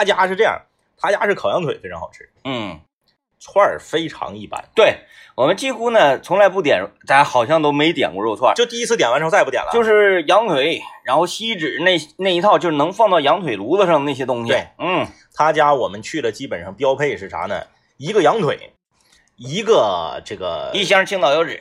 他家是这样，他家是烤羊腿非常好吃，嗯，串儿非常一般。对我们几乎呢从来不点，咱好像都没点过肉串，就第一次点完之后再也不点了。就是羊腿，然后锡纸那那一套，就是能放到羊腿炉子上的那些东西。对，嗯，他家我们去了，基本上标配是啥呢？一个羊腿，一个这个一箱青岛油脂，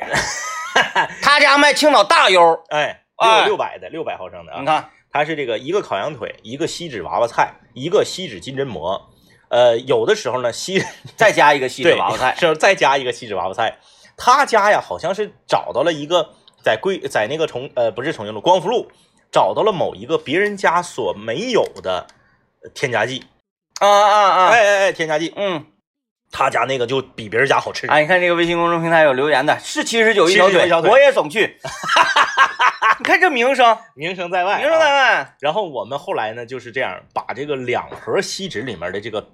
他家卖青岛大油，哎哎六六百的六百毫升的啊你。看，它是这个一个烤羊腿，一个锡纸娃娃菜，一个锡纸金针蘑。呃，有的时候呢，锡再加一个锡纸娃娃菜，是再加一个锡纸娃娃菜。他家呀，好像是找到了一个在贵在那个重呃不是重庆路光复路找到了某一个别人家所没有的呃添加剂。啊啊啊，哎哎哎，添加剂，嗯，他家那个就比别人家好吃。哎，你看这个微信公众平台有留言的，是七十九一条79一条腿我也总去。你看这名声，名声在外、名声在。外，然后我们后来呢就是这样，把这个两盒锡纸里面的这个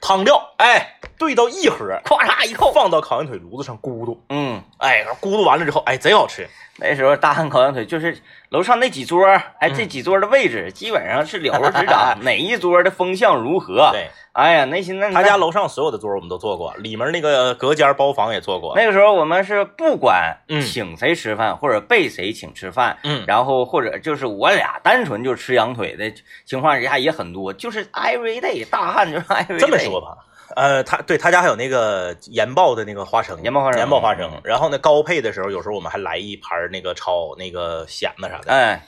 汤料哎，兑到一盒，咵嚓一扣，放到烤羊腿炉子上咕嘟。嗯，哎，咕嘟完了之后，哎，贼好吃。那时候大汉烤羊腿就是楼上那几桌，哎，这几桌的位置基本上是了如指掌，哪一桌的风向如何？对哎呀，那现在他家楼上所有的桌我们都坐过，里面那个隔间包房也坐过。那个时候我们是不管嗯请谁吃饭，或者被谁请吃饭，嗯，然后或者就是我俩单纯就吃羊腿的情况下也很多，就是 every day 大汉就是 every day。这么说吧，呃，他对他家还有那个盐爆的那个花生，盐爆花生盐爆花生嗯。然后呢，高配的时候，有时候我们还来一盘那个炒那个蚬子啥的。哎，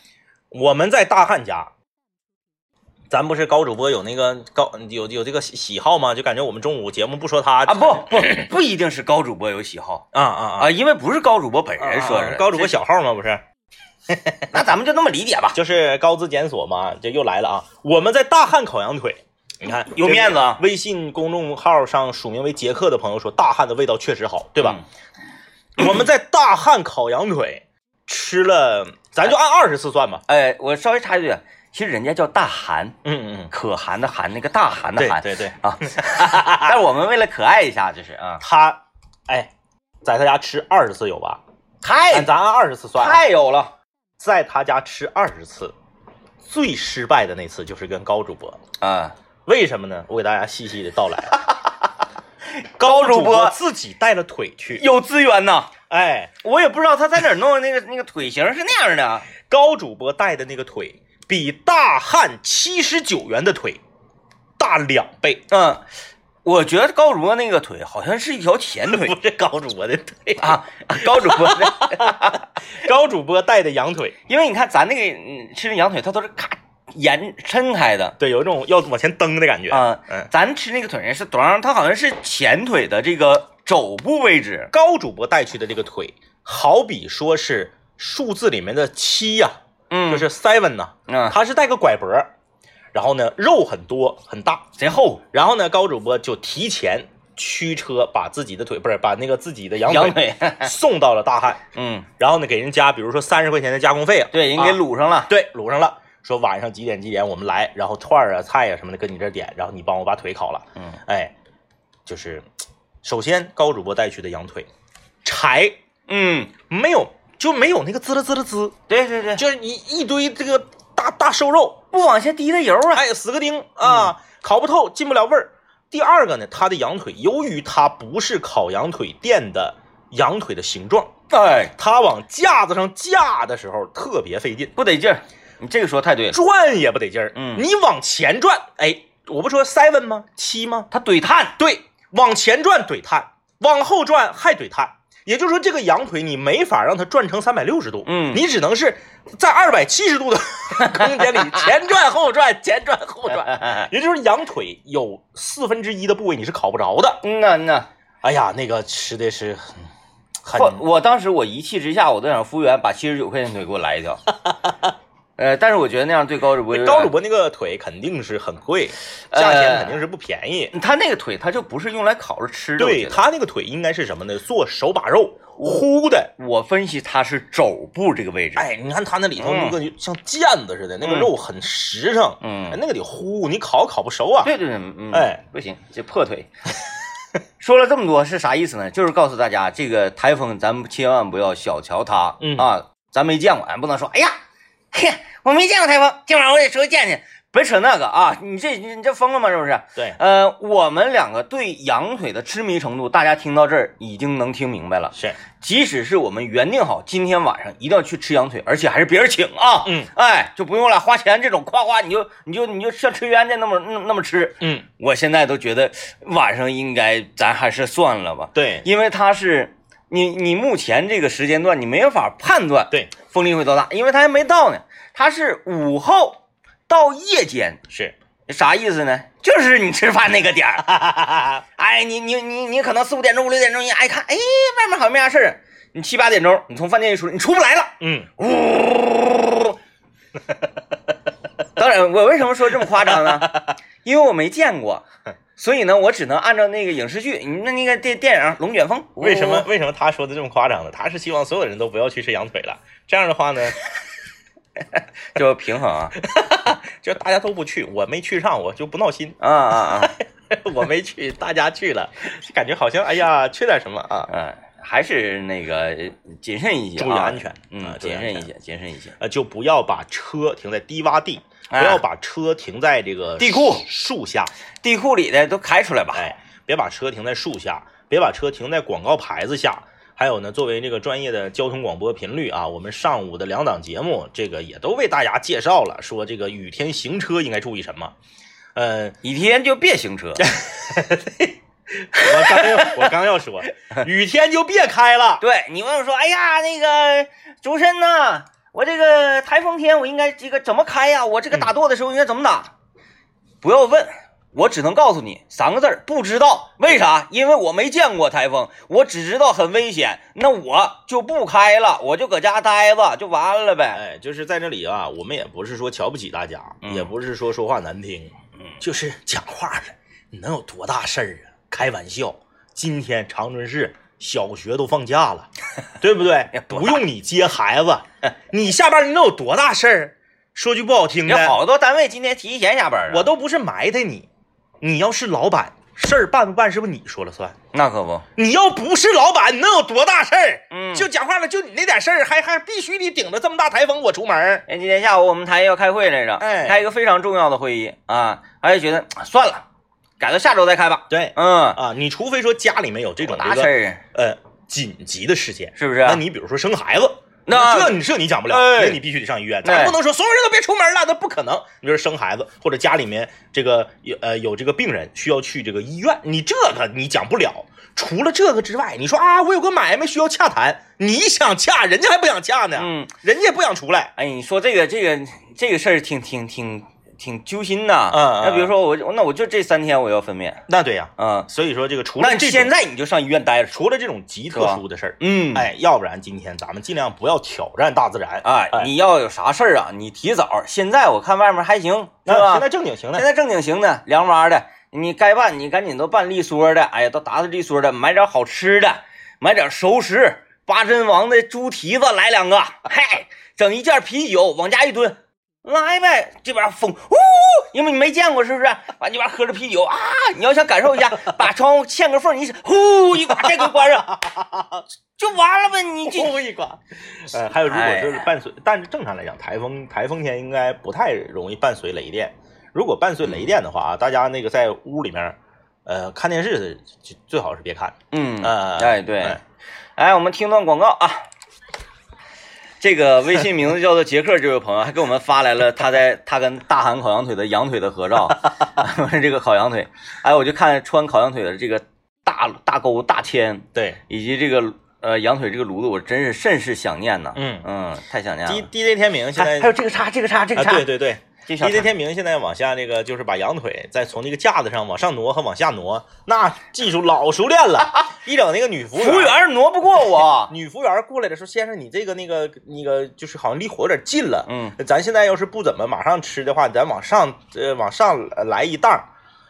我们在大汉家，咱不是高主播有那个高有有这个喜喜好吗？就感觉我们中午节目不说他啊不不 不一定是高主播有喜好啊啊啊啊，因为不是高主播本人说的，啊高主播小号吗？不是，那咱们就那么理解吧。就是高资检索嘛，这又来了啊！我们在大汉烤羊腿，你看有面子啊微信公众号上署名为杰克的朋友说，大汉的味道确实好，对吧？我们在大汉烤羊腿吃了，咱就按二十次算吧。哎，我稍微插一句，其实人家叫大韩，嗯嗯可汗的汗，那个大汗嗯，的汗对对对，啊。但是我们为了可爱一下，就是啊，他哎，在他家吃二十次有吧？太咱按二十次算啊，太有了在他家吃二十次，最失败的那次就是跟高主播。啊！为什么呢？我给大家细细的道来。高主主播播自己带了腿去，有资源呐，哎，我也不知道他在哪儿弄的那个那个腿型是那样的。高主播带的那个腿比大汉七十九元的腿大两倍，嗯，我觉得高主播那个腿好像是一条前腿。不是高主播的腿，啊，高主播的，高主播带的羊腿，因为你看咱那个嗯吃那羊腿，它都是咔延抻开的对，有一种要往前蹬的感觉。啊，嗯，咱吃那个腿是多长，它好像是前腿的这个肘部位置。高主播带去的这个腿，好比说是数字里面的七呀、嗯，就是 seven 呐、嗯，它是带个拐脖，然后呢肉很多很大，贼厚然后呢高主播就提前驱车把自己的腿不是把那个自己的羊羊腿，送到了大汉，嗯，然后呢给人加比如说三十块钱的加工费啊，对，人给卤上了。对卤上了，说晚上几点几点我们来，然后串儿啊菜啊什么的跟你这儿点，然后你帮我把腿烤了，嗯，哎，就是首先高主播带去的羊腿柴嗯，没有就没有那个滋啦滋啦滋，对对对，就是一一堆这个大大瘦肉，不往下滴的油啊。哎，死个钉啊，烤不透，进不了味儿。第二个呢，它的羊腿由于它不是烤羊腿店的羊腿的形状，哎，它往架子上架的时候特别费劲，不得劲儿。你这个说太对了，转也不得劲儿。嗯你往前转，哎，我不说 seven 吗？七吗？它怼碳。对，往前转怼碳，往后转还怼碳。也就是说，这个羊腿你没法让它转成三百六十度，嗯你只能是在二百七十度的 空间里 前转后转，前转后转。也就是羊腿有四分之一的部位你是烤不着的。嗯呐嗯呐，哎呀，那个吃的是很我很我当时我一气之下，我都想服务员把七十九块钱腿给我来一条。呃，但是我觉得那样对高主播高主播那个腿肯定是很贵，价钱肯定是不便宜。他那个腿，他就不是用来烤着吃的。对他那个腿应该是什么呢？做手把肉烀的。我分析他是肘部这个位置。哎，你看他那里头嗯那个像腱子似的，那个嗯肉很实诚，嗯哎那个得烀，你烤烤不熟啊。对对对，嗯，哎，不行，这破腿。说了这么多是啥意思呢？就是告诉大家，这个台风咱们千万不要小瞧它，嗯啊，咱没见过，咱不能说，哎呀，嘿，我没见过台风，今晚我得出去见见。别扯那个啊！你这你这疯了吗？是不是？对，呃，我们两个对羊腿的痴迷程度，大家听到这儿已经能听明白了。是，即使是我们原定好今天晚上一定要去吃羊腿，而且还是别人请啊，嗯，哎，就不用了花钱这种夸夸你就你就你就像吃冤家那么那那么吃。嗯，我现在都觉得晚上应该咱还是算了吧，对，因为他是你你目前这个时间段你没法判断对，风力会多大，因为它还没到呢，它是午后到夜间。是，啥意思呢？就是你吃饭那个点儿，哎，你你你你可能四五点钟、五六点钟，你哎看，哎，外面好像没啥事儿。你七八点钟，你从饭店一出来，你出不来了，嗯，呜。当然，我为什么说这么夸张呢？因为我没见过，所以呢，我只能按照那个影视剧，你那那个电电影《龙卷风》，为什么为什么他说的这么夸张呢？他是希望所有人都不要去吃羊腿了，这样的话呢，就平衡啊？就大家都不去，我没去上，我就不闹心。啊啊啊！我没去，大家去了，就感觉好像哎呀缺点什么啊？嗯，还是那个谨慎一些、啊，注意安全嗯谨慎一些，谨慎一些。呃，就不要把车停在低洼地，不哎要把车停在这个地库树下，地库里的都开出来吧。哎，别把车停在树下，别把车停在广告牌子下。还有呢，作为这个专业的交通广播频率啊，我们上午的两档节目，这个也都为大家介绍了，说这个雨天行车应该注意什么。呃，雨天就别行车。我刚要我刚要说，雨天就别开了。对你问我说，哎呀，那个主持人呐，我这个台风天我应该这个怎么开呀？我这个打舵的时候应该怎么打？不要问，我只能告诉你三个字儿：不知道。为啥？因为我没见过台风，我只知道很危险，那我就不开了，我就搁家待着就完了呗。哎，就是在这里啊，我们也不是说瞧不起大家，嗯也不是说说话难听，嗯就是讲话了，你能有多大事儿啊？开玩笑，今天长春市小学都放假了，对不对 不用你接孩子，你下班你能有多大事儿？说句不好听的，好多单位今天提前下班了，我都不是埋汰你，你要是老板，事儿办不办是不是你说了算？那可不，你要不是老板，你能有多大事儿？嗯就讲话了，就你那点事儿，还还必须得顶着这么大台风我出门儿。哎，今天下午我们台要开会来着，哎开一个非常重要的会议啊，还是觉得啊算了，改到下周再开吧。对嗯，啊，你除非说家里面有这种大这个事儿呃紧急的事件，是不是？那你比如说生孩子，那这你这你讲不了，哎那你必须得上医院，哎咱不能说所有人都别出门了，那不可能。你比如说生孩子，或者家里面这个有呃有这个病人需要去这个医院，你这个你讲不了。除了这个之外，你说啊，我有个买卖需要洽谈，你想洽，人家还不想洽呢，嗯，人家也不想出来。哎，你说这个这个这个事儿挺挺挺挺揪心呐。嗯嗯那比如说我那我就这三天我要分娩，那对呀、嗯，所以说这个除了那现在你就上医院待着。除了这种极特殊的事儿，嗯，哎，要不然今天咱们尽量不要挑战大自然。哎，哎你要有啥事儿啊，你提早。现在我看外面还行，是吧？那现在正经行的现，在正经行的，凉哇的，你该办你赶紧都办利索的，哎呀，都打打利索的，买点好吃的，买点熟食，八珍王的猪蹄子来两个，嘿，整一件啤酒往家一蹲，来呗，这边风，呜，因为你没见过是不是？完这边喝着啤酒啊，你要想感受一下，把窗户嵌个缝，你呼一把这个关上，就完了呗，你就呼一刮。呃，还有如果就是哎伴随，但是正常来讲，台风台风天应该不太容易伴随雷电。如果伴随雷电的话啊，大家那个在屋里面，呃，看电视的最好是别看。嗯，呃哎对哎，哎，我们听段广告啊。这个微信名字叫做杰克这位朋友还给我们发来了他在他跟大韩烤羊腿的羊腿的合照，这个烤羊腿，哎，我就看穿烤羊腿的这个大大钩大签，对，以及这个呃羊腿这个炉子，我真是甚是想念呐，嗯。嗯，太想念了。D D J 天明现在还还有这个叉，这个叉，这个啊，叉，对对对这小叉天明现在往下那个就是把羊腿再从那个架子上往上挪和往下挪，那技术老熟练了。一整那个女服务服务员挪不过我，女服务员过来的时候，先生，你这个那个那个就是好像离火有点近了。嗯，咱现在要是不怎么马上吃的话，咱往上呃往上呃来一档，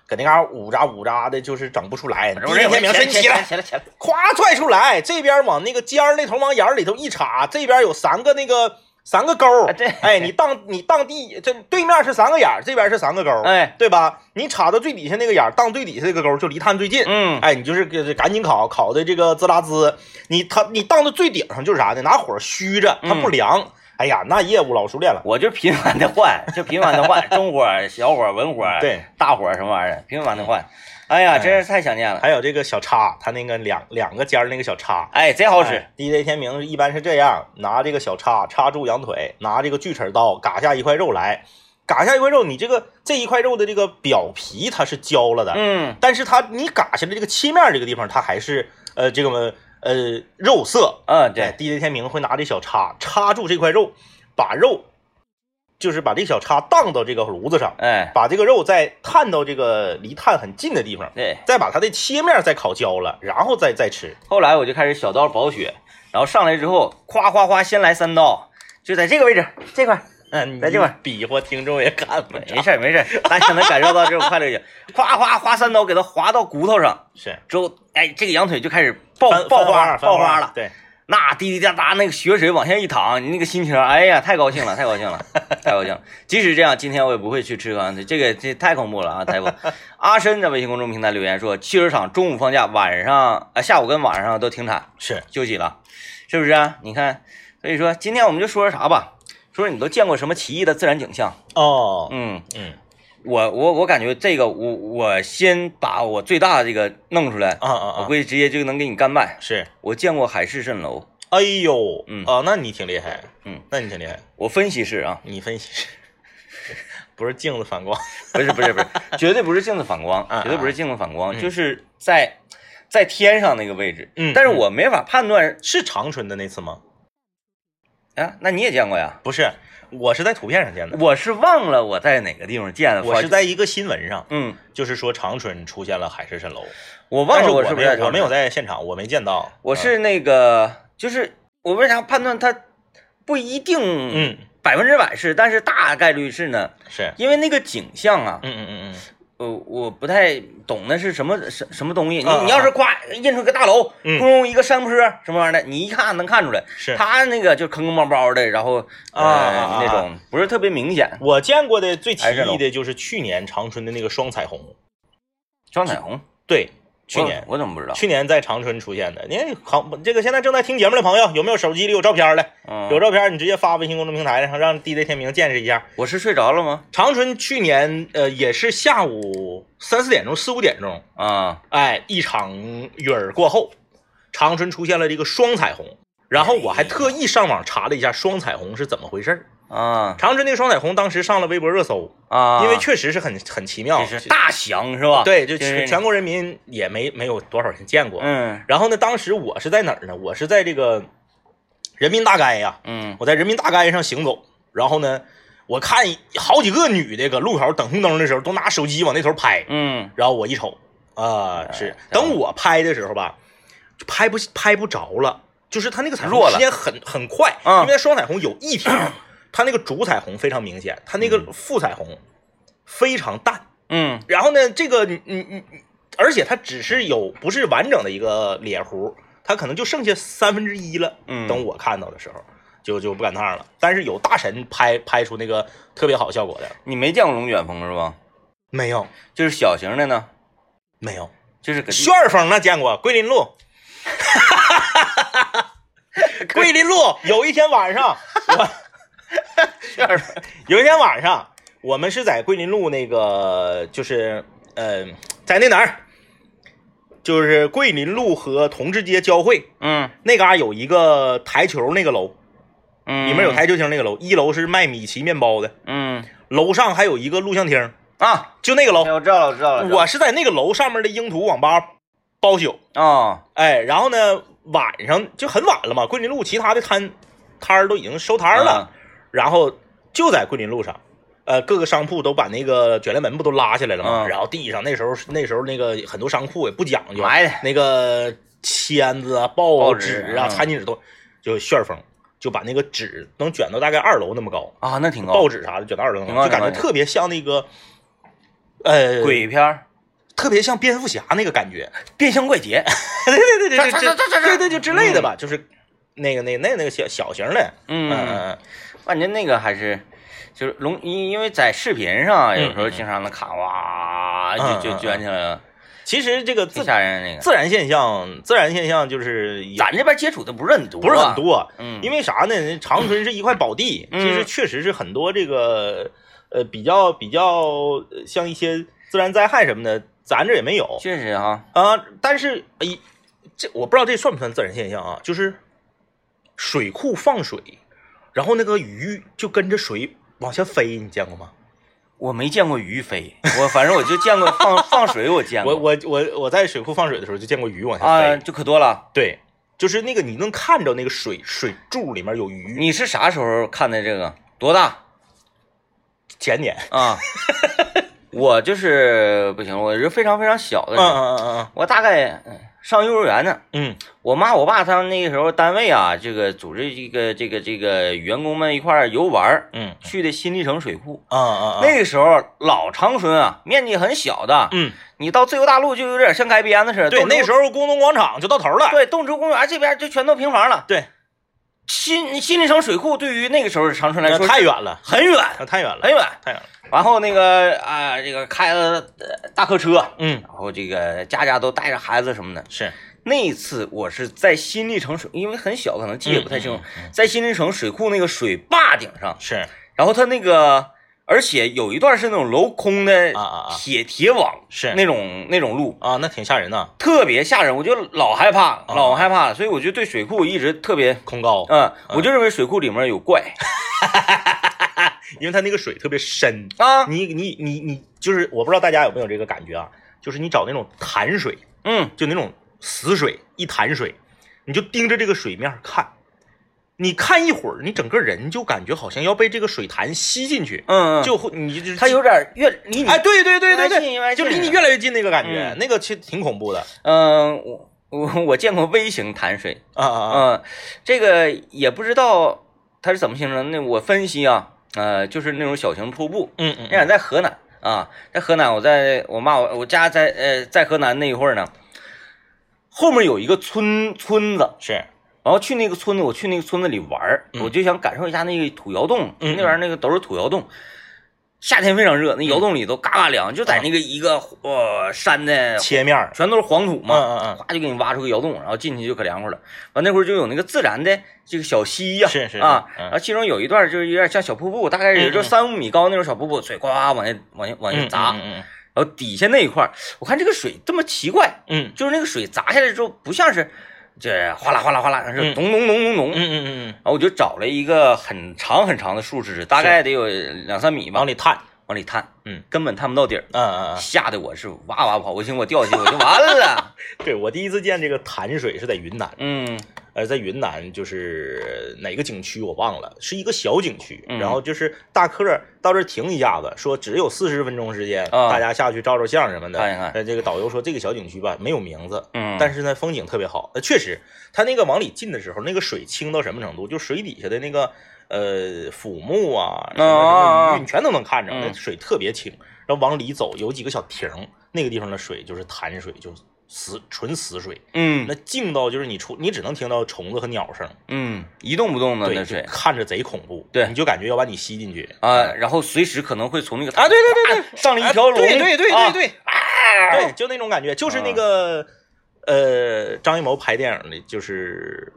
搁那嘎捂扎捂扎的，就是整不出来。第一天明神起来，起来起来，咵拽出来，这边往那个尖儿那头往眼儿里头一插，这边有三个那个三个钩儿啊对哎，你当你当地这对面是三个眼儿，这边是三个钩儿哎，对吧？你插到最底下那个眼儿，当最底下这个钩儿就离炭最近。嗯，哎，你就是给赶紧烤，烤的这个滋啦滋，你它你当到最顶上就是啥呢？拿火虚着，它不凉。哎呀，那业务老熟练了。我就频繁的换，就频繁的换，中火、小火、文火，对，大火什么玩意儿，频繁的换。哎呀，真是太想念了。还有这个小叉，它那个两两个尖儿那个小叉，哎，贼好使。DJ 天明一般是这样，拿这个小叉插住羊腿，拿这个锯齿刀嘎下一块肉来，嘎下一块肉，你这个这一块肉的这个表皮它是焦了的，嗯，但是它你嘎下来这个切面这个地方，它还是呃这个呃肉色。嗯，对对，，DJ 天明会拿这小叉插住这块肉，把肉就是把这小叉荡到这个炉子上，哎，把这个肉再探到这个离炭很近的地方，对。再把它的切面再烤焦了，然后再再吃。后来我就开始小刀薄血，然后上来之后，夸夸夸，先来三刀，就在这个位置这块儿。嗯，在这块儿比划，听众也看不。没事儿没事儿，大家能感受到这种快乐就行。夸夸划三刀，给它划到骨头上是之后，哎，这个羊腿就开始爆爆花爆花了。对，那滴滴答答那个血水往下一淌，你那个心情，哎呀，太高兴了，太高兴了，太高兴了。即使这样，今天我也不会去吃烤羊腿，这个这太恐怖了啊！太恐怖。阿深在微信公众平台留言说，汽车厂中午放假，晚上啊下午跟晚上都停产是休息了，是不是啊？你看，所以说今天我们就说说啥吧，说说你都见过什么奇异的自然景象？哦，嗯，嗯我我我感觉这个我我先把我最大的这个弄出来，啊啊啊，我估计直接就能给你干败。是，我见过海市蜃楼，哎呦，嗯。啊，那你挺厉害，嗯，那你挺厉害，我分析是啊，你分析，不是镜子反光，不是不是不是，绝对不是镜子反光，嗯绝对不是镜子反光，嗯。就是在在天上那个位置，嗯。但是我没法判断是长春的那次吗？啊，那你也见过呀？不是，我是在图片上见的，我是忘了我在哪个地方见的，我是在一个新闻上，嗯，就是说长春出现了海市蜃楼，我忘了是不是在我没有我没有，在现场，我没见到，我是那个就是我为啥判断它不一定嗯。百分之百是，但是大概率是呢？是，因为那个景象啊，嗯嗯嗯嗯，呃，我不太懂那是什么什什么东西。你你要是夸印出个大楼，嗯咕隆一个山坡什么玩意儿的，你一看能看出来。是。他那个就坑坑包包的，然后呃啊啊啊那种不是特别明显。我见过的最奇异的就是去年长春的那个双彩虹，双彩虹，对，去年我怎么不知道？去年在长春出现的。你看好，这个现在正在听节目的朋友，有没有手机里有照片的？嗯，有照片你直接发微信公众平台上，让 DJ 天明见识一下。我是睡着了吗？长春去年呃也是下午三四点钟、四五点钟，啊，哎，一场雨儿过后，长春出现了这个双彩虹。然后我还特意上网查了一下双彩虹是怎么回事儿。啊长春那个双彩虹当时上了微博热搜，啊！因为确实是很很奇妙，是大祥是吧？对，就就是全全国人民也没没有多少人见过。嗯然后呢，当时我是在哪儿呢？我是在这个人民大街呀，嗯我在人民大街上行走。然后呢，我看好几个女的搁路口等红灯的时候，都拿手机往那头拍。嗯然后我一瞅，啊、哎是等我拍的时候吧，就拍不拍不着了，就是它那个彩虹时间很很快，嗯因为双彩虹有一条，它那个主彩虹非常明显，它那个副彩虹非常淡。嗯然后呢，这个你你你，而且它只是有不是完整的一个脸弧，它可能就剩下三分之一了。嗯，等我看到的时候，就就不赶趟了。但是有大神拍拍出那个特别好效果的，你没见过龙卷风是吧？没有就是小型的呢，没有，就是旋风那见过，桂林路。桂林路有一天晚上，我 有一天晚上，我们是在桂林路那个，就是呃，在那哪儿，就是桂林路和同志街交汇。嗯。那嘎、有一个台球那个楼，嗯，里面有台球厅那个楼，一楼是卖米奇面包的，嗯。楼上还有一个录像厅，啊，就那个楼。哎，我知道了，我知道了，我是在那个楼上面的英图网吧包宿，啊哎，然后呢晚上就很晚了嘛，桂林路其他的摊摊儿都已经收摊儿了，然后就在桂林路上，呃，各个商铺都把那个卷帘门不都拉下来了吗？嗯。然后地上那时候那时候那个很多商铺也不讲究，埋的那个签子啊、报报纸啊、餐巾纸都就旋风，就把那个纸能卷到大概二楼那么高，啊，那挺高，报纸啥的卷到二楼就感觉特别像那个，呃，鬼片特别像蝙蝠侠那个感觉，变相怪杰，对对对对这对对对就之类的吧，就是那个那那那个小小型的，嗯嗯，嗯感觉那个还是就是龙，因因为在视频上有时候经常能卡，哇，嗯就就嗯卷起来了。其实这个自然那个。自然现象，自然现象就是咱这边接触的不是很多，不是很，多，嗯，因为啥呢？长春是一块宝地，嗯其实确实是很多这个呃比较比较呃像一些自然灾害什么的，咱这也没有确实哈，啊。但是哎，这我不知道这算不算自然现象啊？就是水库放水，然后那个鱼就跟着水往下飞，你见过吗？我没见过鱼飞，我反正我就见过放 放水，我见过，我我我我在水库放水的时候就见过鱼往下飞，啊，就可多了。对，就是那个你能看着那个水水柱里面有鱼。你是啥时候看的这个？多大前年，啊？我就是不行，我是非常非常小的嗯时候，嗯嗯嗯我大概嗯上幼儿园呢。嗯我妈我爸他们那个时候单位啊，这个组织这个这个这个员工们一块儿游玩，嗯去的新立城水库。嗯嗯那个时候老长春啊，面积很小的，嗯，你到自由大陆就有点像改编子似的。对，那时候工农广场就到头了。对动植物公园这边就全都平房了。对，新新立城水库对于那个时候的长春来说太远了，很远太远了，很远。太远了。然后那个啊、这个开了呃大客车，嗯，然后这个家家都带着孩子什么的。是，那一次我是在新立城水，因为很小，可能记也不太清楚，嗯嗯嗯在新立城水库那个水坝顶上，是然后它那个，而且有一段是那种镂空的啊啊啊。铁铁网，是。那种那种路，啊，那挺吓人的，特别吓人，我就老害怕，啊。老害怕了，所以我就对水库一直特别，恐高，嗯，我就认为水库里面有怪。因为它那个水特别深。啊，你你你你，就是我不知道大家有没有这个感觉啊，就是你找那种潭水，嗯，就那种死水，一潭水，你就盯着这个水面看，你看一会儿，你整个人就感觉好像要被这个水潭吸进去，嗯嗯，就会你就它有点越离你，哎，对对对对对，就离你越来越近那个感觉，嗯那个其实挺恐怖的嗯，我我我见过微型潭水，啊啊啊！嗯，这个也不知道它是怎么形成的。那我分析啊，呃，就是那种小型瀑布。嗯嗯那俩在河南啊，在河南，我在我妈我我家在呃在河南那一会儿呢，后面有一个村村子，是，然后去那个村子，我去那个村子里玩儿，嗯。我就想感受一下那个土窑洞，嗯那边儿那个都是土窑洞。夏天非常热，那窑洞里头嘎嘎凉，就在那个一个呃山的切面儿，全都是黄土嘛，嗯嗯嗯，哗就给你挖出个窑洞，然后进去就可凉快了。完那会儿就有那个自然的这个小溪呀、是是是。啊，嗯。然后其中有一段就是有点像小瀑布，大概也就三五米高那种小瀑布，水呱呱往下往下往下嗯砸，然后底下那一块儿，我看这个水这么奇怪，嗯。就是那个水砸下来之后，不像是这哗啦哗啦哗啦，是嗯。咚咚咚咚咚。嗯嗯嗯，然后我就找了一个很长很长的树枝，大概得有两三米吧，往里探，往里探，嗯，根本探不到底儿，嗯嗯嗯，吓得我是哇哇跑，我寻思我掉下去我就完了。对我第一次见这个潭水是在云南，嗯呃，在云南就是哪个景区我忘了，是一个小景区，嗯然后就是大客到这停一下子，说只有四十分钟时间，啊大家下去照照相什么的。看一看呃，这个导游说这个小景区吧没有名字，嗯，但是呢风景特别好。呃，确实，他那个往里进的时候，那个水清到什么程度？就水底下的那个呃腐木啊，什么什么鱼，你全都能看着，嗯那水特别清。然后往里走有几个小亭，那个地方的水就是潭水，就死纯死水。嗯那静到就是你出，你只能听到虫子和鸟声，嗯，一动不动的那水看着贼恐怖，对你就感觉要把你吸进去啊，然后随时可能会从那个啊！对对对对，上了一条龙，对对对对对啊，对，就那种感觉，就是那个呃，张艺谋拍电影的，就是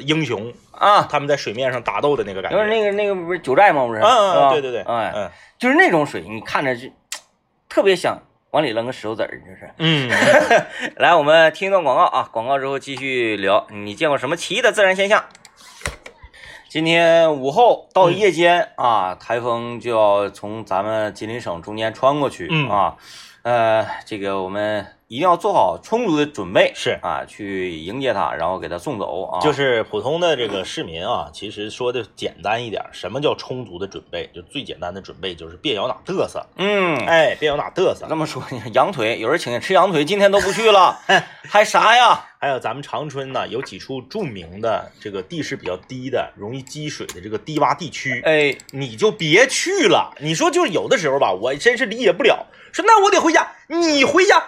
英雄，啊，他们在水面上打斗的那个感觉，就是那个那个不是九寨吗？不是，嗯对对对，哎，嗯就是那种水，你看着就 特别想往里扔个石头子儿，就是。嗯，来，我们听一段广告啊，广告之后继续聊。你见过什么奇异的自然现象？今天午后到夜间、啊，台风就要从咱们吉林省中间穿过去、嗯啊，呃，这个我们一定要做好充足的准备，是啊，去迎接他，然后给他送走啊。就是普通的这个市民啊，其实说的简单一点，什么叫充足的准备？就最简单的准备就是别咬哪嘚瑟，嗯，哎，别咬哪嘚瑟。这么说，羊腿有人请吃羊腿，今天都不去了，还啥呀？还有咱们长春呢，有几处著名的这个地势比较低的、容易积水的这个低洼地区，哎，你就别去了。你说就是有的时候吧，我真是理解不了，说那我得回家，你回家，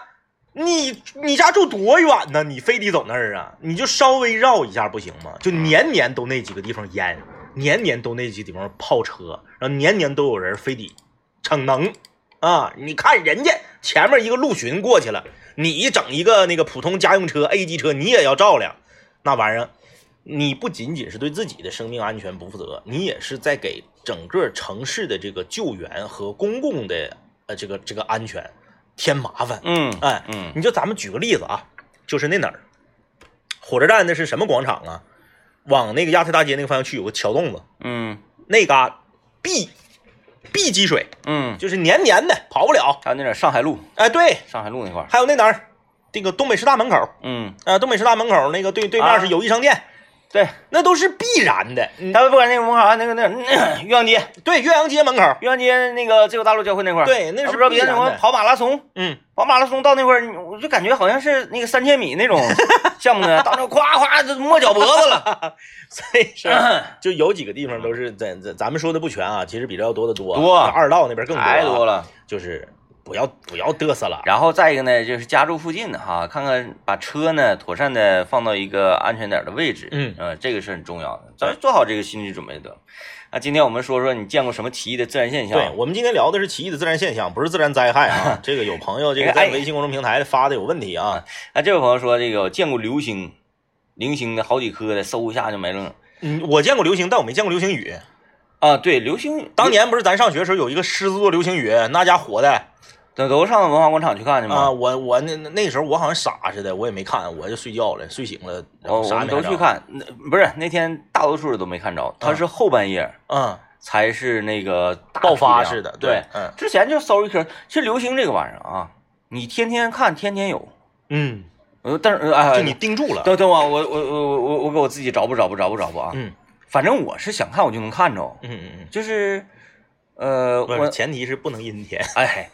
你你家住多远呢？你非得走那儿啊？你就稍微绕一下不行吗？就年年都那几个地方淹，年年都那几个地方泡车，然后年年都有人非得逞能啊！你看人家前面一个陆巡过去了。你整一个那个普通家用车 A 级车，你也要照亮，那玩意儿，你不仅仅是对自己的生命安全不负责，你也是在给整个城市的这个救援和公共的呃这个这个安全添麻烦。嗯哎，嗯。你就咱们举个例子啊，就是那哪儿，火车站那是什么广场啊？往那个亚太大街那个方向去有个桥洞子，嗯。那嘎必必积水，嗯，就是黏黏的，跑不了。还有那点上海路，哎，对，上海路那块儿，还有那哪儿，这个东北师大门口，嗯，啊，东北师大门口那个对对啊。面是友谊商店，对，那都是必然的。嗯，他们不管那个门口啊，那个那 岳阳街，对，岳阳街门口，岳阳街那个自由大陆交汇那块儿，对，那是啊不知道别的。人什么跑马拉松，嗯，跑马拉松到那块儿，我就感觉好像是那个三千米那种 项目呢，到那儿夸夸就没脚脖子了，所以是。就有几个地方都是咱咱咱们说的不全啊，其实比这要多得多。多二道那边更多、啊，太多了。就是不要不要嘚瑟了。然后再一个呢，就是家住附近的哈，看看把车呢妥善的放到一个安全点的位置，嗯呃，这个是很重要的，咱做好这个心理准备得了。啊，今天我们说说你见过什么奇异的自然现象？对，我们今天聊的是奇异的自然现象，不是自然灾害啊。这个有朋友这个哎在微信公众平台发的有问题啊。啊，这位朋友说这个我见过流星，零星的好几颗的，嗖一下就没了。嗯，我见过流星，但我没见过流星雨。啊，对，流星当年不是咱上学的时候有一个狮子座流星雨，那家火的都都上文化广场去看去啊！我我那那那时候我好像傻似的，我也没看，我就睡觉了，睡醒了，然后我我们啥也没着都去看，那不是那天大多数人都没看着，他是后半夜嗯，才是那个爆发似的，对，嗯之前就搜一颗。其实流星这个玩意儿啊，你天天看，天天有。嗯，呃，但是呃哎，就你盯住了，等等我，我我我我我我给我自己找不找不找不找不啊？嗯反正我是想看我就能看着，嗯嗯嗯，就是呃，我前提是不能阴天。哎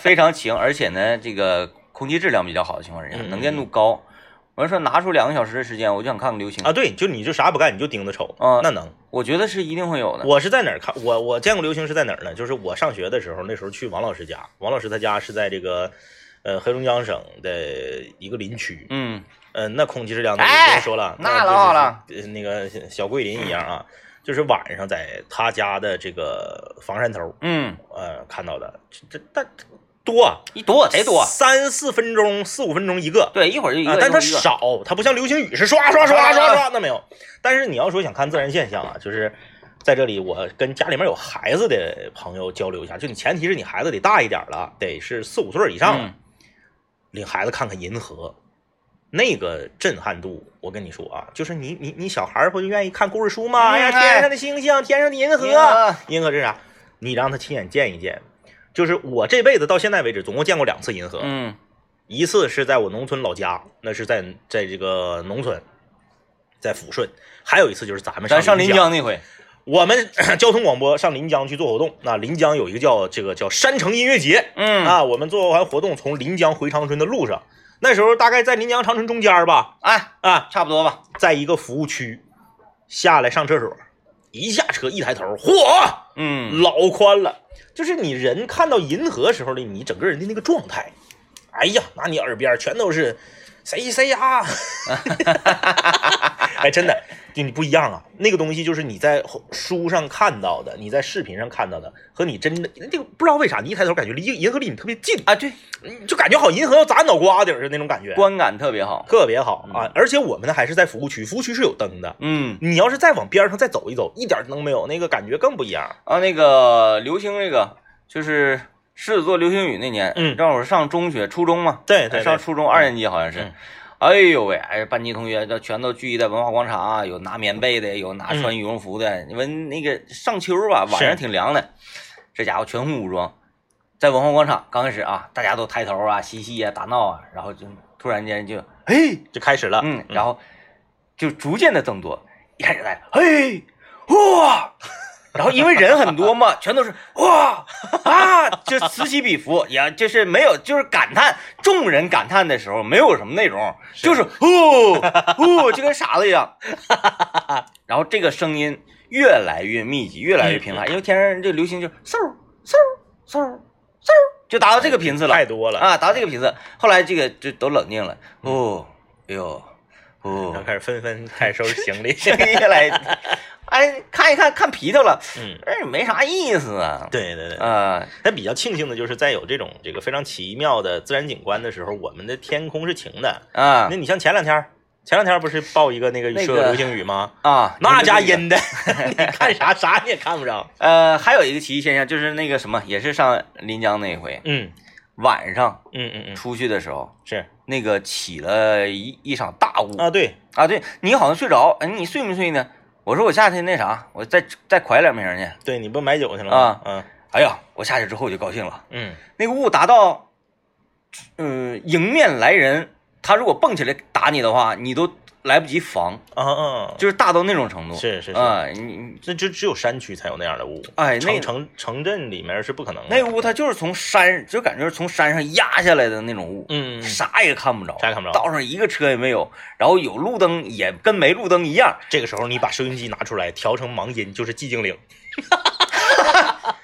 非常晴，而且呢这个空气质量比较好的情况之下，能见度高。我就说拿出两个小时的时间，我就想看个流星啊，对，就你就啥也不干，你就盯着瞅，啊那能。我觉得是一定会有的。我是在哪儿看？我我见过流星是在哪儿呢？就是我上学的时候，那时候去王老师家，王老师他家是在这个呃黑龙江省的一个林区，嗯嗯、那空气质量那就哎不用说了，那就是老好了，呃那个小桂林一样啊，就是晚上在他家的这个房山头，嗯，呃看到的，这这但多啊，一多贼多。三四分钟、四五分钟一个。对，一会儿就一个，啊，但它少，它不像流星雨是刷刷刷刷刷，那没有。但是你要说想看自然现象啊，就是在这里，我跟家里面有孩子的朋友交流一下，就你前提是你孩子得大一点了，得是四五岁以上领孩子看看银河，那个震撼度，我跟你说啊，就是你你你小孩儿不就愿意看故事书吗？哎呀，天上的星星，天上的银河，银河是啥？你让他亲眼见一见。就是我这辈子到现在为止，总共见过两次银河。嗯一次是在我农村老家，那是在在这个农村，在抚顺；还有一次就是咱们咱上临临江那回，我们 交通广播上临江去做活动。那临江有一个叫这个叫山城音乐节、嗯啊，我们做完活动从临江回长春的路上，那时候大概在临江长城中间吧，哎，啊，差不多吧。在一个服务区下来上厕所，一下车一抬头，嚯，嗯，老宽了，就是你人看到银河时候的你整个人的那个状态，哎呀，那你耳边全都是谁谁呀，哎，真的，就你不一样啊，那个东西就是你在书上看到的，你在视频上看到的，和你真的那个不知道为啥，你一抬头感觉离银河离你特别近，啊，对，就感觉好银河要砸脑瓜顶儿似的那种感觉，观感特别好。特别好啊！而且我们呢还是在服务区，服务区是有灯的。嗯，你要是再往边上再走一走，一点灯没有，那个感觉更不一样。啊，那个流星那个就是狮子座流星雨那年，嗯。正好上中学、初中嘛，对对对。上初中二年级好像是。嗯。哎呦喂，哎，班级同学都全都聚集在文化广场啊，有拿棉被的，有拿穿羽绒服的。你们那个上秋吧，晚上挺凉的，这家伙全副武装，在文化广场刚开始啊，大家都抬头啊、嬉戏啊、打闹啊，然后就突然间就嘿，就开始了。嗯，然后就逐渐的增多，一开始在嘿哇，然后因为人很多嘛，全都是哇啊，就此起彼伏，也就是没有就是感叹，众人感叹的时候没有什么内容，就是哦哦，就跟傻子一样。然后这个声音越来越密集，越来越频繁，因为天上这流星就嗖嗖嗖嗖，就达到这个频次了，太多了，啊，达到这个频次，后来这个就都冷静了，哦，哎呦，哦然后，开始纷纷开始收拾行李。这个越来，哎，看一看看皮头了，嗯，哎，没啥意思啊。对对对。啊，但比较庆幸的就是，在有这种这个非常奇妙的自然景观的时候，我们的天空是晴的。啊那你像前两天，前两天不是报一个那个那个说流星雨吗？啊，那家。阴的，你看啥啥你也看不着。呃，还有一个奇异现象，就是那个什么，也是上临江那一回，嗯晚上嗯嗯嗯，出去的时候，是那个起了一一场大雾啊，对，啊，对你好像睡着，哎，你睡没睡呢？我说我下去那啥，我再再蒯两瓶去。对，你不买酒去了吗？啊嗯哎呀，我下去之后我就高兴了，嗯那个雾达到，嗯、迎面来人，他如果蹦起来打你的话，你都来不及防，啊啊，就是大到那种程度。是是是，啊，你你这就只有山区才有那样的雾，哎，那城城城镇里面是不可能的。那雾它就是从山，就感觉是从山上压下来的那种雾，嗯啥也看不着，啥也看不着。道上一个车也没有，然后有路灯也跟没路灯一样。这个时候你把收音机拿出来，调成盲音，就是寂静岭。哈哈哈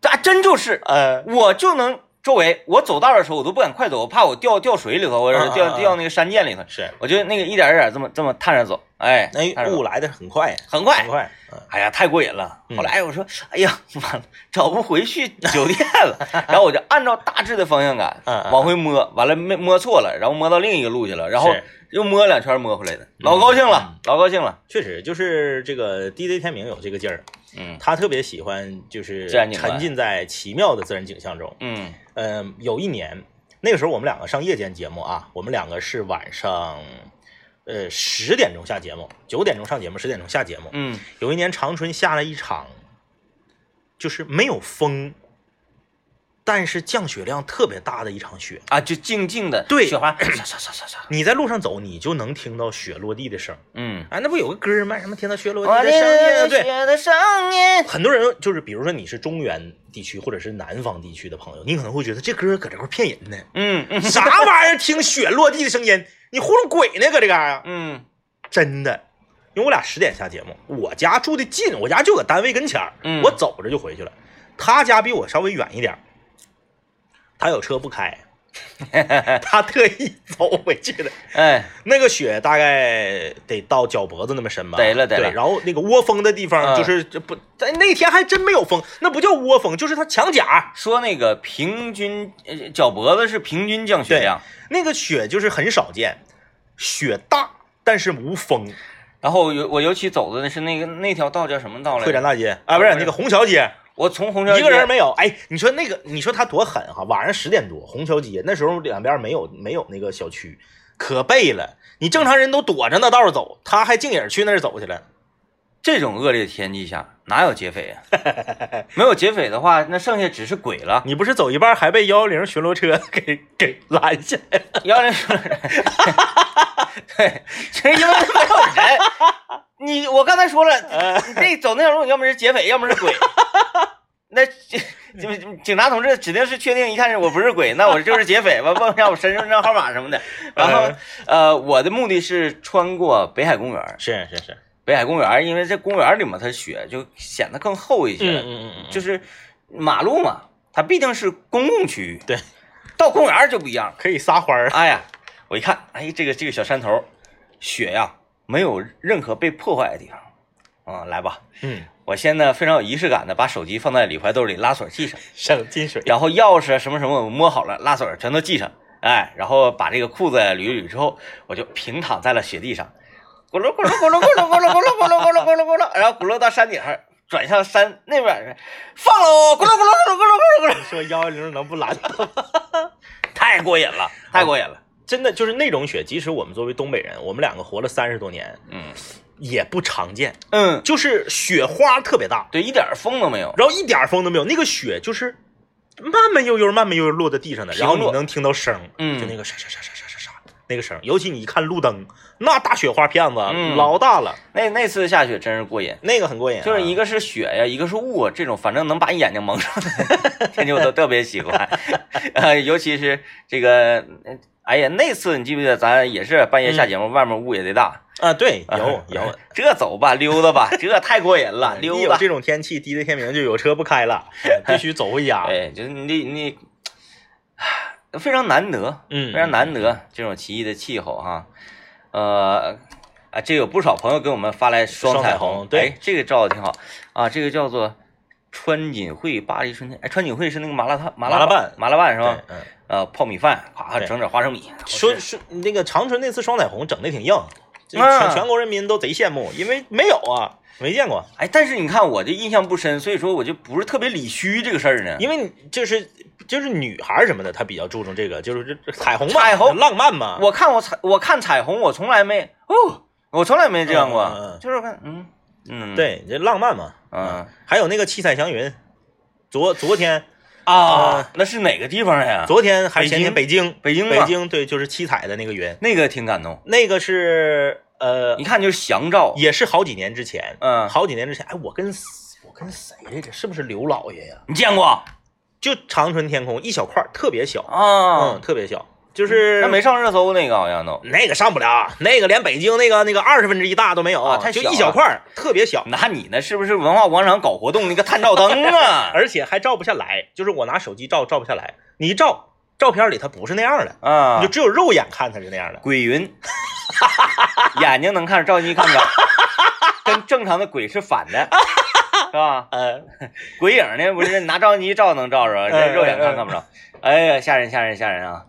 这还真就是，呃，我就能周围，我走道的时候我都不敢快走，我怕我掉掉水里头，或者是掉掉那个山涧里头。是，我就那个一点一点这么这么探着走，哎，那雾来的很快，很快。很，快。嗯哎呀，太过瘾了。嗯。后来我说，哎呀，完了，找不回去酒店了。然后我就按照大致的方向感往回摸，完了没摸错了，然后摸到另一个路去了，然后又摸两圈摸回来的，老高兴了，老高兴了。确实，就是这个 DJ 天明有这个劲儿，嗯他特别喜欢就是沉浸在奇妙的自然景象中。嗯呃，有一年，那个时候我们两个上夜间节目啊，我们两个是晚上，呃十点钟下节目，九点钟上节目，十点钟下节目。嗯有一年长春下了一场，就是没有风，但是降雪量特别大的一场雪。啊，就静静的对雪花，沙沙沙沙沙。你在路上走，你就能听到雪落地的声。嗯，啊，那不有个歌吗？什么听到雪落地的声音？对，雪的声音。很多人就是，比如说你是中原地区或者是南方地区的朋友，你可能会觉得这歌搁这块骗人呢。嗯嗯啥玩意儿？听雪落地的声音，你糊弄鬼呢？搁这嘎啊？嗯真的，因为我俩十点下节目，我家住的近，我家就搁单位跟前儿，嗯我走着就回去了。他家比我稍微远一点儿，他有车不开，他特意走回去的。哎，那个雪大概得到脚脖子那么深吧？得了得了对然后那个窝风的地方嗯就是这不，在那天还真没有风，那不叫窝风，就是它墙甲。说那个平均呃脚脖子是平均降雪量，那个雪就是很少见，雪大但是无风。然后尤我尤其走的是那个那条道叫什么道来着？会展大街啊，不是那个虹桥街，我从虹桥一个人没有。哎，你说那个，你说他多狠哈！晚上十点多，虹桥街那时候两边没有没有那个小区，可背了。你正常人都躲着那道走，他还净影去那儿走去了。这种恶劣天气下哪有劫匪啊？没有劫匪的话，那剩下只是鬼了。你不是走一半还被幺幺零巡逻车 给给拦下来了？幺零巡逻车，对，就是因为没有人。你我刚才说了，你这走那条路，要么是劫匪，要么是鬼。那警警察同志指定是确定，一看我不是鬼，那我就是劫匪，吧问一下我身份证号码什么的。然后呃，我的目的是穿过北海公园。是是是，北海公园，因为这公园里嘛，它雪就显得更厚一些。嗯嗯嗯，就是马路嘛，它毕竟是公共区域。对，到公园就不一样。可以撒欢儿。哎呀，我一看，哎，这个这个小山头，雪呀，没有任何被破坏的地方。啊、来吧，嗯，我先呢非常有仪式感的把手机放在里怀兜里拉锁系上，省进水。然后钥匙什么什么我摸好了，拉锁全都系上，哎，然后把这个裤子捋一捋之后，我就平躺在了雪地上，咕噜咕噜咕噜咕噜咕噜咕噜咕噜咕噜咕噜咕噜，然后咕噜到山顶上，转向山那边，放喽，咕噜咕噜咕噜咕噜咕噜咕噜，说幺幺零能不拦？太过瘾了，太过瘾了，真的就是那种雪，即使我们作为东北人，我们两个活了三十多年，嗯也不常见。嗯，就是雪花特别大，对，一点风都没有，然后一点风都没有，那个雪就是慢慢悠悠、慢慢悠悠落在地上的，然后你能听到声，嗯。就那个沙沙沙沙沙沙沙那个声，尤其你一看路灯，那大雪花片子、嗯老大了，那那次下雪真是过瘾。那个很过瘾、啊，就是一个是雪呀，一个是雾，这种反正能把眼睛蒙上的天气我都特别喜欢，呃，尤其是这个，呃哎呀，那次你记不记得咱也是半夜下节目，外面雾也贼大，啊，对，有 有，这走吧，溜达吧，这太过瘾了，一溜达，有这种天气，滴的天明就有车不开了，必须走回家。哎，就是你你，唉非常难得，嗯，非常难得这种奇异的气候哈，呃，啊，这有不少朋友给我们发来双双彩虹，虹对哎，这个照的挺好啊，这个叫做川锦汇巴黎春天，哎，川锦汇是那个麻辣烫麻辣拌麻辣拌是吧？嗯，呃，泡米饭，咵整点花生米，说说那个长春那次双彩虹整的挺硬，全全国人民都贼羡慕，因为没有啊，没见过。哎，但是你看我这印象不深，所以说我就不是特别理虚这个事儿呢。因为你就是就是女孩什么的，她比较注重这个，就是这这彩虹嘛，彩虹浪漫嘛。我看我彩我看彩虹，我从来没哦，我从来没这样过，就是看嗯嗯，对，这浪漫嘛。嗯还有那个七彩祥云，昨昨天啊，那是哪个地方呀？昨天还是前天北京北京北京对，就是七彩的那个云，那个挺感动，那个是呃一看就是祥照。也是好几年之前，嗯，好几年之前，哎，我跟我跟谁来着？是不是刘老爷呀？你见过就长春天空一小块，特别小，啊嗯，？特别小，就是那没上热搜那个好像都。那个上不了，那个连北京那个那个二十分之一大都没有，太小一小块，特别小，那你那是不是文化广场搞活动那个探照灯啊？而且还照不下来，就是我拿手机照照不下来，你一照照片里它不是那样的，啊你就，只有肉眼看它是那样的。鬼云，眼睛能看着，照相机看不着，跟正常的鬼是反的，是吧？呃，鬼影呢，不是拿照相机照能照着，肉眼看嗯看不着。哎呀，吓人吓人吓人啊！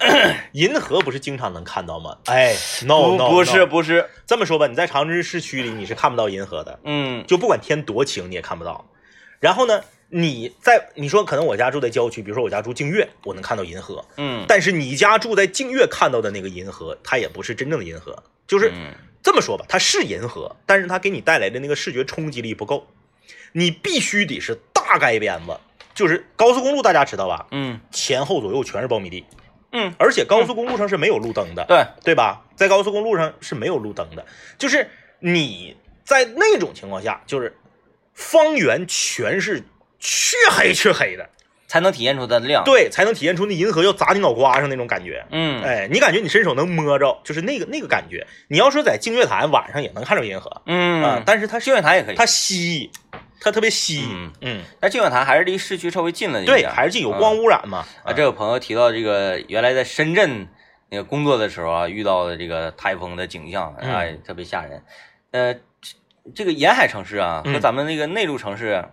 银河不是经常能看到吗？哎，no 不 no，不是不是，这么说吧，你在长春市区里你是看不到银河的，嗯。就不管天多晴你也看不到。然后呢，你在你说可能我家住在郊区，比如说我家住净月，我能看到银河，嗯，但是你家住在净月看到的那个银河，它也不是真正的银河，就是嗯。这么说吧，它是银河，但是它给你带来的那个视觉冲击力不够，你必须得是大盖鞭子，就是高速公路大家知道吧？嗯。前后左右全是苞米地，嗯，而且高速公路上是没有路灯的，对，对吧？在高速公路上是没有路灯的，就是你在那种情况下，就是方圆全是黢黑黢黑的，才能体现出它的亮。，对，才能体现出那银河要砸你脑瓜上那种感觉。嗯哎，你感觉你伸手能摸着，就是那个那个感觉。你要说在净月潭晚上也能看着银河啊、嗯，但是它净月潭也可以，它稀，它特别稀，嗯嗯，但净月潭还是离市区稍微近了一对，点。还是近有光污染嘛。啊，这有朋友提到这个原来在深圳那个工作的时候啊，遇到的这个台风的景象，嗯。哎，特别吓人。呃，这这个沿海城市啊，和嗯咱们那个内陆城市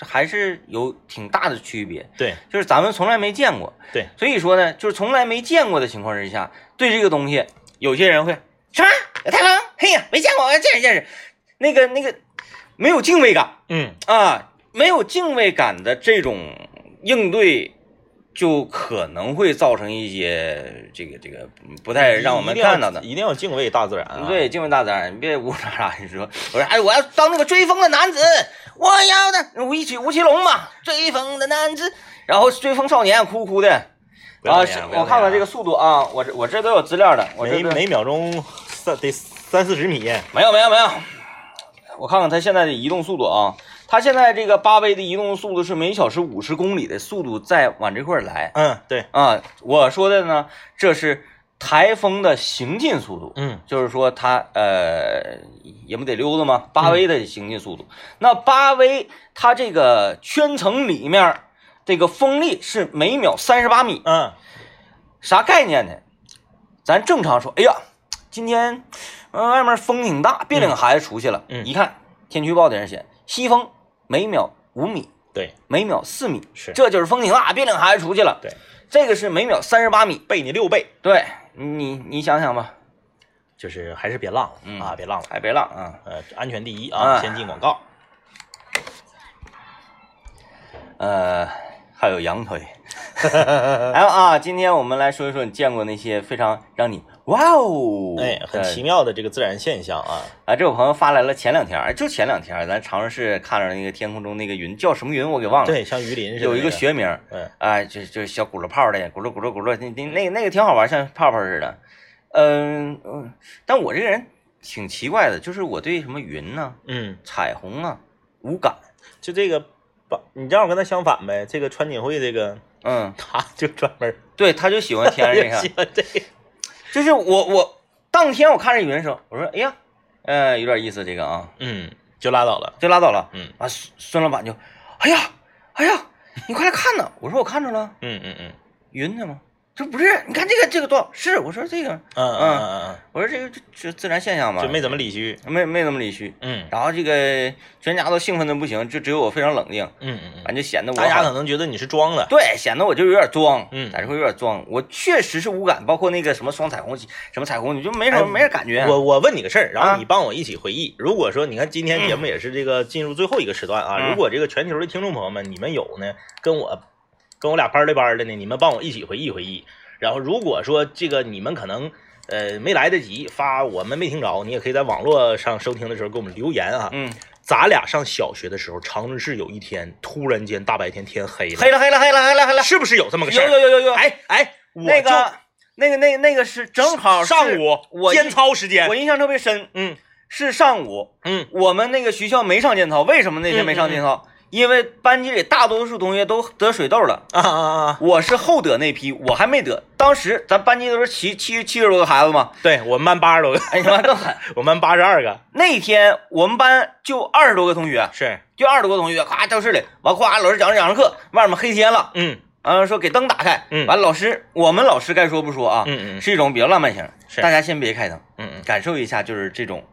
还是有挺大的区别。对。就是咱们从来没见过，对，所以说呢，就是从来没见过的情况之下，对这个东西，有些人会什么？有台风，嘿呀，没见过，我要见识见识，那个那个没有敬畏感。嗯，啊，没有敬畏感的这种应对，就可能会造成一些这个这个不太让我们看到的。一定要敬畏大自然啊。对，敬畏大自然，你别呜喳喳你说，我说哎，我要当那个追风的男子，我要的吴奇吴奇隆嘛，追风的男子，然后追风少年哭哭的。啊，是不要那样，不要我看看这个速度啊，我这我这都有资料的，我这每每秒钟三得三四十米。没有没有没有，我看看它现在的移动速度啊，它现在这个八威的移动速度是每小时五十公里的速度在往这块儿来嗯，对，啊，我说的呢，这是台风的行进速度，嗯就是说它呃也不得溜达吗？八威的行进速度，那八威它这个圈层里面这个风力是每秒三十八米，嗯啥概念呢？咱正常说，哎呀，今天呃外面风挺大，别领孩子出去了。嗯一看天气预报顶上写西风每秒五米，对，每秒四米，是这就是风挺大，别领孩子出去了。对，这个是每秒三十八米。背你六倍，对你，你想想吧，就是还是别浪了、嗯啊，别浪了。还别浪啊。呃，安全第一啊啊！先进广告。呃，还有羊腿。还有啊，今天我们来说一说你见过那些非常让你哇哦，哎，很奇妙的这个自然现象啊。啊，这位朋友发来了前两天儿，就前两天儿，咱长春市看着那个天空中那个云叫什么云，我给忘了。，对，像鱼鳞似的、有一个，学名儿，嗯哎，就就小轱辘泡的，轱辘轱辘轱辘，那那那那个挺好玩，像泡泡似的。嗯嗯，但我这个人挺奇怪的，就是我对什么云呐、嗯，彩虹啊无感。就这个，把你正好跟他相反呗。这个川锦会这个，嗯，他就专门对，他就喜欢天上这 喜个，欢这个。就是我我当天我看着云的时候，我说哎呀，呃，有点意思这个啊，嗯，就拉倒了。就拉倒了。嗯啊，孙孙老板就，哎呀哎呀，你快来看呐！我说我看着了。嗯嗯嗯，云呢吗？这不是，你看这个这个多少？是，我说这个，嗯嗯嗯嗯我说这个这这自然现象嘛，嗯，就没怎么理虚。没没怎么理虚。嗯然后这个全家都兴奋的不行，就只有我非常冷静，嗯嗯嗯，反正显得我大家可能觉得你是装的。对，显得我就有点装，嗯在这会有点装。我确实是无感，包括那个什么双彩虹，什么彩虹，你就没什么、哎没啥感觉。我我问你个事儿，然啊后你帮我一起回忆。如果说你看今天节目也是这个进入最后一个时段啊，嗯如果这个全球的听众朋友们，你们有呢，跟我跟我俩班儿的班儿的呢，你们帮我一起回忆回忆。然后如果说这个你们可能呃没来得及发，我们没听着，你也可以在网络上收听的时候给我们留言啊。嗯，咱俩上小学的时候，长春市有一天突然间大白天天黑了，黑了黑了黑了黑了黑了，是不是有这么个事有儿？有有有有，哎哎，我就那个那个那个那个是正好是上午我间操时间我，印象特别深，嗯是上午，嗯我们那个学校没上间操，为什么那天没上间操？因为班级里大多数同学都得水痘了，啊啊啊，我是后得那批，我还没得。当时咱班级都是七七七十多个孩子嘛，对我们班八十多个，哎呀妈更狠。我们班八十二个，那天我们班就二十多个同学，是，就二十多个同学，咔教室里，完夸老师讲着讲着课，外面黑天了，嗯。完说给灯打开，嗯。完老师我们老师该说不说啊，嗯嗯。是一种比较浪漫型，是。大家先别开灯，嗯嗯，感受一下就是这种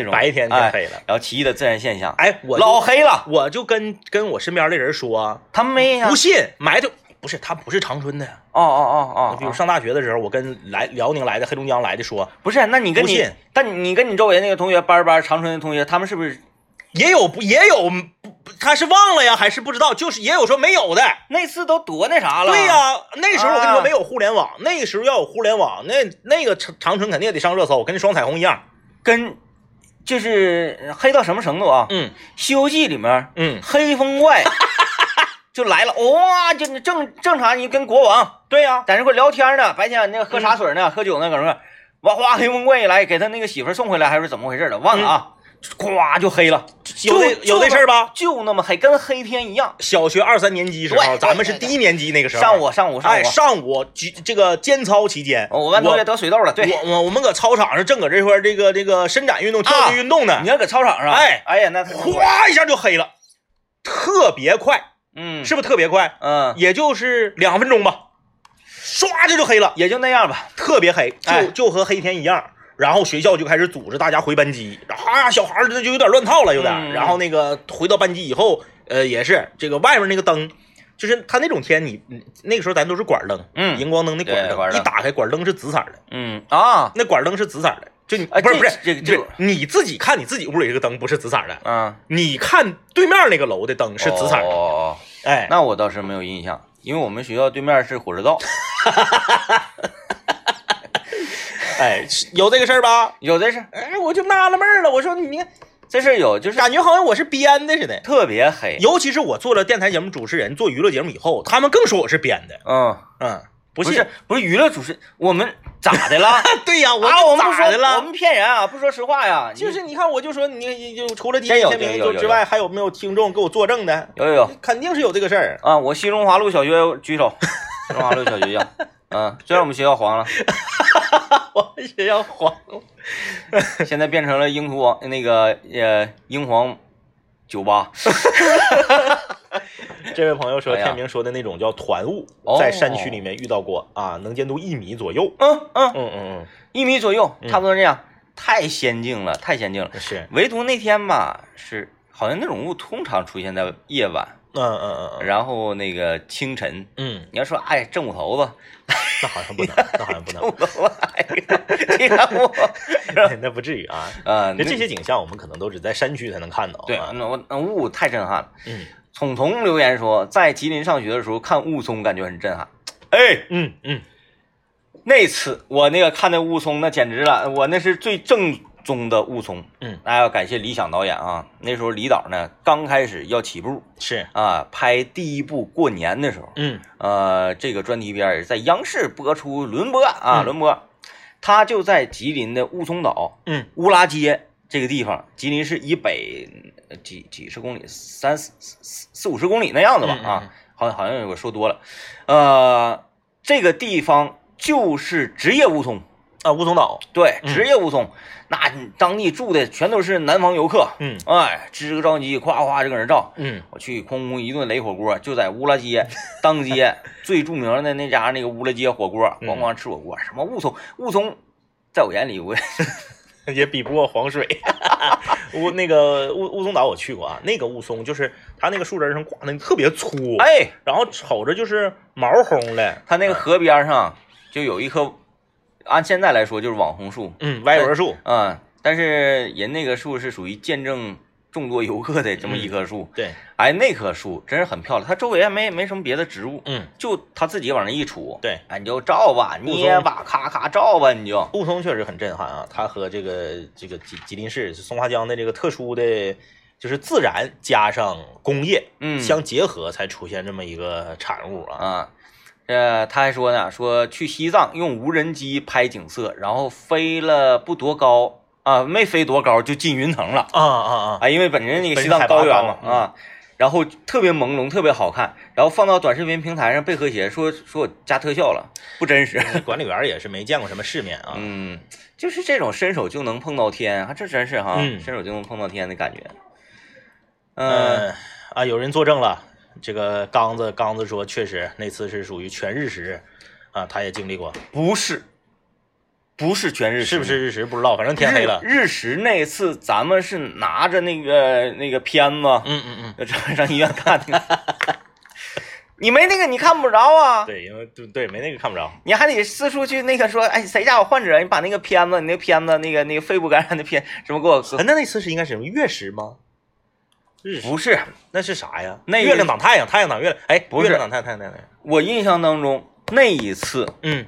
这种白天天哎黑了。然后奇异的自然现象，哎，我老黑了，我就跟跟我身边的人说，他没呀，不信埋汰，不是他不是长春的，哦哦哦哦，比如上大学的时候，我跟来辽宁来的、黑龙江来的说，不是，那你跟你但你跟你周围那个同学班儿班儿长春的同学，他们是不是也有不也有他是忘了呀，还是不知道？就是也有说没有的。那次都多那啥了？对呀、那时候我跟你说啊没有互联网，那个时候要有互联网，那那个长长春肯定也得上热搜，跟那双彩虹一样。跟就是黑到什么程度啊？嗯《西游记》里面嗯，黑风怪 就来了，哇，就正正常，你跟国王对呀、在那块聊天呢，白天那个喝茶水呢，喝酒呢，搁那块儿，哇哗，黑风怪一来，给他那个媳妇送回来，还是怎么回事的？忘了啊，咵就黑了，有有这事儿吧？就那么黑，跟黑天一样。小学二三年级时候，咱们是低年级那个时候，上午上午上哎，午，上午举这个间操期间，哦我班同学得水痘了，对，我我我们搁操场上正搁这块这个这个伸展运动、跳跃运动呢你，要搁操场上，哎哎呀，那他哗一下就黑了，特别快，嗯是不是特别快？嗯，也就是两分钟吧，唰这就黑了，也就那样吧。特别黑，哎就就和黑天一样。然后学校就开始组织大家回班级，然后啊，小孩儿这就有点乱套了，有点。嗯。然后那个回到班级以后，呃，也是这个外面那个灯，就是他那种天你，你那个时候咱都是管灯，嗯。荧光灯那管一打开管灯是紫色的，嗯。啊，那管灯是紫色的，就你哎不是不是这个这个。你自己看你自己屋里这个灯不是紫色的，嗯，你看对面那个楼的灯是紫色的，哦，哎，那我倒是没有印象，因为我们学校对面是火车道，哎，有这个事儿吧？有这事儿，哎，我就纳了闷儿了，我说你看，这事儿有，就是感觉好像我是编的似的。特别黑。尤其是我做了电台节目主持人，做娱乐节目以后，他们更说我是编的。嗯，嗯，不是不是娱乐主持，我们咋的了？对呀，我啊，我们不说咋的了？我们骗人啊，不说实话呀。就是你看，我就说你你就除了第一天明有有有就之外，还有没有听众给我作证的？有有有肯定是有这个事儿。啊，我西中华路小学举手，西中华路小学校，嗯，虽然我们学校黄了，我们学校黄，现在变成了英图王那个呃英皇酒吧。这位朋友说，天明说的那种叫团雾，哦在山区里面遇到过啊，能见度一米左右。嗯嗯，嗯嗯嗯一米左右，嗯差不多这样，太先进了，太先进了。嗯，是，唯独那天吧，是好像那种雾通常出现在夜晚，嗯嗯嗯嗯然后那个清晨。嗯，你要说，哎，正午头子，那好像不能，那好像不能正，午头子，哎呀，这个我，那不至于啊。啊，那这些景象，我们可能都只在山区才能看到。对，啊那我那雾太震撼了。嗯聪聪留言说，在吉林上学的时候看雾凇，感觉很震撼。哎，嗯嗯，那次我那个看那雾凇，那简直了，我那是最正宗的雾凇。嗯，那要感谢李想导演啊，那时候李导呢刚开始要起步。是，啊，拍第一部过年的时候，嗯。呃，这个专题片也在央视播出轮播啊，嗯。轮播，他就在吉林的雾凇岛嗯。乌拉街这个地方，吉林市以北呃几几十公里，三四四四四五十公里那样子吧嗯嗯啊，好像好像我说多了，呃，这个地方就是职业雾凇，啊，雾凇岛，对，嗯职业雾凇，那当地住的全都是南方游客，嗯哎，支个照相机，夸夸就搁那照。嗯我去空空一顿雷火锅，就在乌拉街当街 最著名的那家那个乌拉街火锅，嗯咣咣吃火锅。什么雾凇，雾凇，在我眼里我 也比不过黄水。雾那个雾雾凇岛我去过啊，那个雾凇就是它那个树枝上挂那个特别粗，哎，然后瞅着就是毛烘的，它那个河边上就有一棵，按现在来说就是网红树，嗯，歪脖树，嗯，但是人那个树是属于见证众多游客的这么一棵树。对，哎，那棵树真是很漂亮，它周围还没没什么别的植物，嗯，就它自己往那一杵，对，哎，你就照吧，捏吧，咔咔照吧，你就，雾凇确实很震撼啊，它和这个这个吉吉林市松花江的这个特殊的，就是自然加上工业嗯，相结合，才出现这么一个产物啊。啊，呃，他还说呢，说去西藏用无人机拍景色，然后飞了不多高啊，没飞多高就进云层了啊啊啊！啊，因为本身那个西藏高原嘛啊，然后特别朦胧，特别好看，然后放到短视频平台上被和谐说说我加特效了，不真实。管理员也是没见过什么世面啊。嗯，就是这种伸手就能碰到天，啊，这真是哈，嗯伸手就能碰到天的感觉。嗯，嗯啊，有人作证了，这个刚子刚子说，确实那次是属于全日食啊，他也经历过，不是，不是全日食，是不是日食不知道，反正天黑了。日日食那次，咱们是拿着那个那个片子，嗯嗯嗯，上上医院看的。你没那个，你看不着啊。对，因为对对没那个看不着。你还得四处去那个说，哎，谁家有患者？你把那个片子，你那片子那个那个肺部感染的片什么给我啊，那那次是应该是什么月食吗？日不是，那是啥呀？那月亮挡太阳，太阳挡月亮。哎，不是月亮挡太阳，太阳挡太阳。我印象当中那一次嗯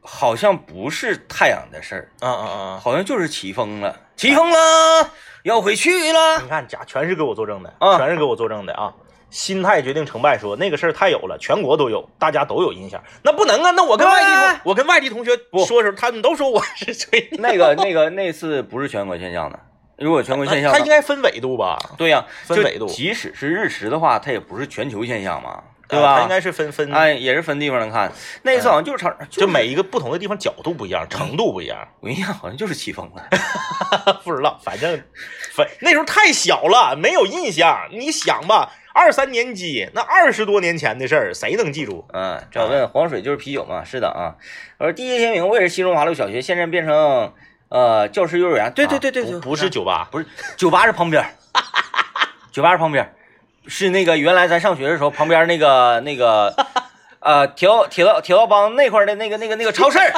好像不是太阳的事儿，啊啊啊！好像就是起风了，起风了，要回去了。你看，家全是给我作证的，啊全是给我作证的啊！心态决定成败说，那个事儿太有了，全国都有，大家都有印象。那不能啊！那我跟外地我跟外地同学不说的时候，他们都说我是吹。那个那个那次不是全国现象的，如果全国现象它应，该分纬度吧？对呀、就分纬度即使是日食的话，它也不是全球现象嘛，对啊吧？它应该是分分，哎，也是分地方能看。那一次好像就是长，就是每一个不同的地方角度不一样，程度不一样，我印象好像就是起风了。不知道，反正反那时候太小了，没有印象。你想吧，二三年级那二十多年前的事儿，谁能记住？嗯，这问黄水就是啤酒嘛？是的啊。我说第一天明我也是新中华路小学，现在变成呃教师幼儿园。对对对对对，啊不不是酒吧，不是酒吧是旁边儿，酒吧是旁边，是那个原来咱上学的时候旁边那个 那个呃铁道铁道铁道帮那块的那个那个那个超市儿，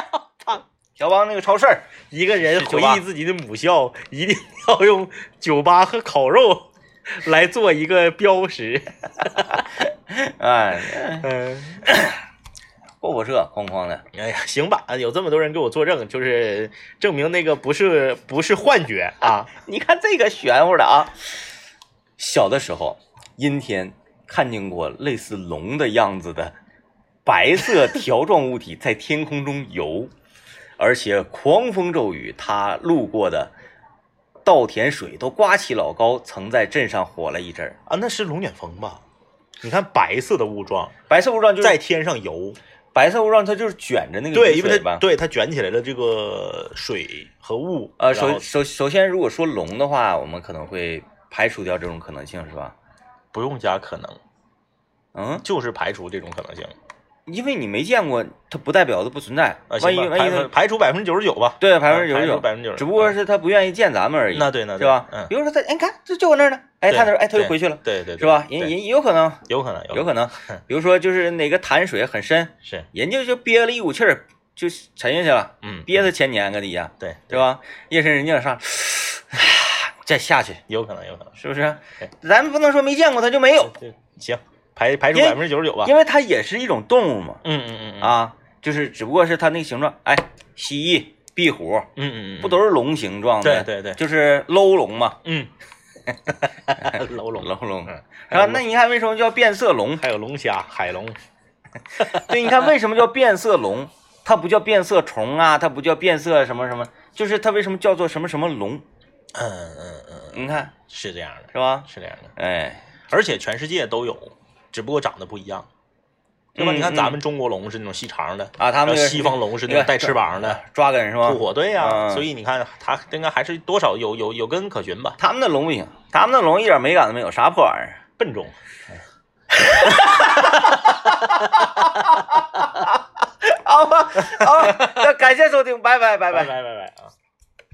铁道帮。那个超市。一个人回忆自己的母校，一定要用酒吧和烤肉来做一个标识。哎，嗯，过火车哐哐的。哎呀，行吧，有这么多人给我作证，就是证明那个不是不是幻觉啊。你看这个玄乎的啊！小的时候，阴天看见过类似龙的样子的白色条状物体在天空中游，而且狂风骤雨，它路过的稻田水都刮起老高，曾在镇上火了一阵儿。啊，那是龙卷风吧？你看白色的雾状白色雾状就是在天上游，白色雾状，它就是卷着那个对，因为雨水吧。它对它卷起来了这个水和雾，呃，首首首先，如果说龙的话，我们可能会排除掉这种可能性，是吧？不用加可能，嗯，就是排除这种可能性。因为你没见过，它不代表它不存在。啊，万一万一它排除百分之九十九吧。对啊百分之九十九，百分之九十，只不过是他不愿意见咱们而已。那对那对是吧？嗯比如说他，哎，你看这就搁那儿呢，哎，对他那儿，哎，他就回去了，对对对是吧？人人有可能，有可能有可能嗯。比如说就是哪个潭水很深，是人家就憋了一股气儿，就沉下去了，嗯憋他千年搁底下，对对吧？夜深人静上，再下去，有可能有可能是不是对？咱不能说没见过他就没有，对行排排除百分之九十九吧。因为它也是一种动物嘛，嗯嗯嗯嗯。啊，就是只不过是它那个形状，哎，蜥蜴、壁虎嗯嗯嗯，不都是龙形状的？对对对。就是搂龙嘛，嗯，楼龙。龙龙。嗯。啊，那你看为什么叫变色龙？还有龙虾、海龙，对，你看为什么叫变色龙？它不叫变色虫啊，它不叫变色什么什么，就是它为什么叫做什么什么龙？嗯嗯嗯，你看。是这样的，是吧？是这样的，哎，而且全世界都有，只不过长得不一样。对吧？嗯你看咱们中国龙是那种细长的，啊，他们西方龙是那种带翅膀的，抓根是吧吐？火，对呀、嗯所以你看它应该还是多少有有有根可循吧，他们的龙不行，他们的龙一点美感都没有，啥破玩意儿？笨重。好吧，好吧，那感谢收听，拜拜，拜拜拜。拜拜拜啊！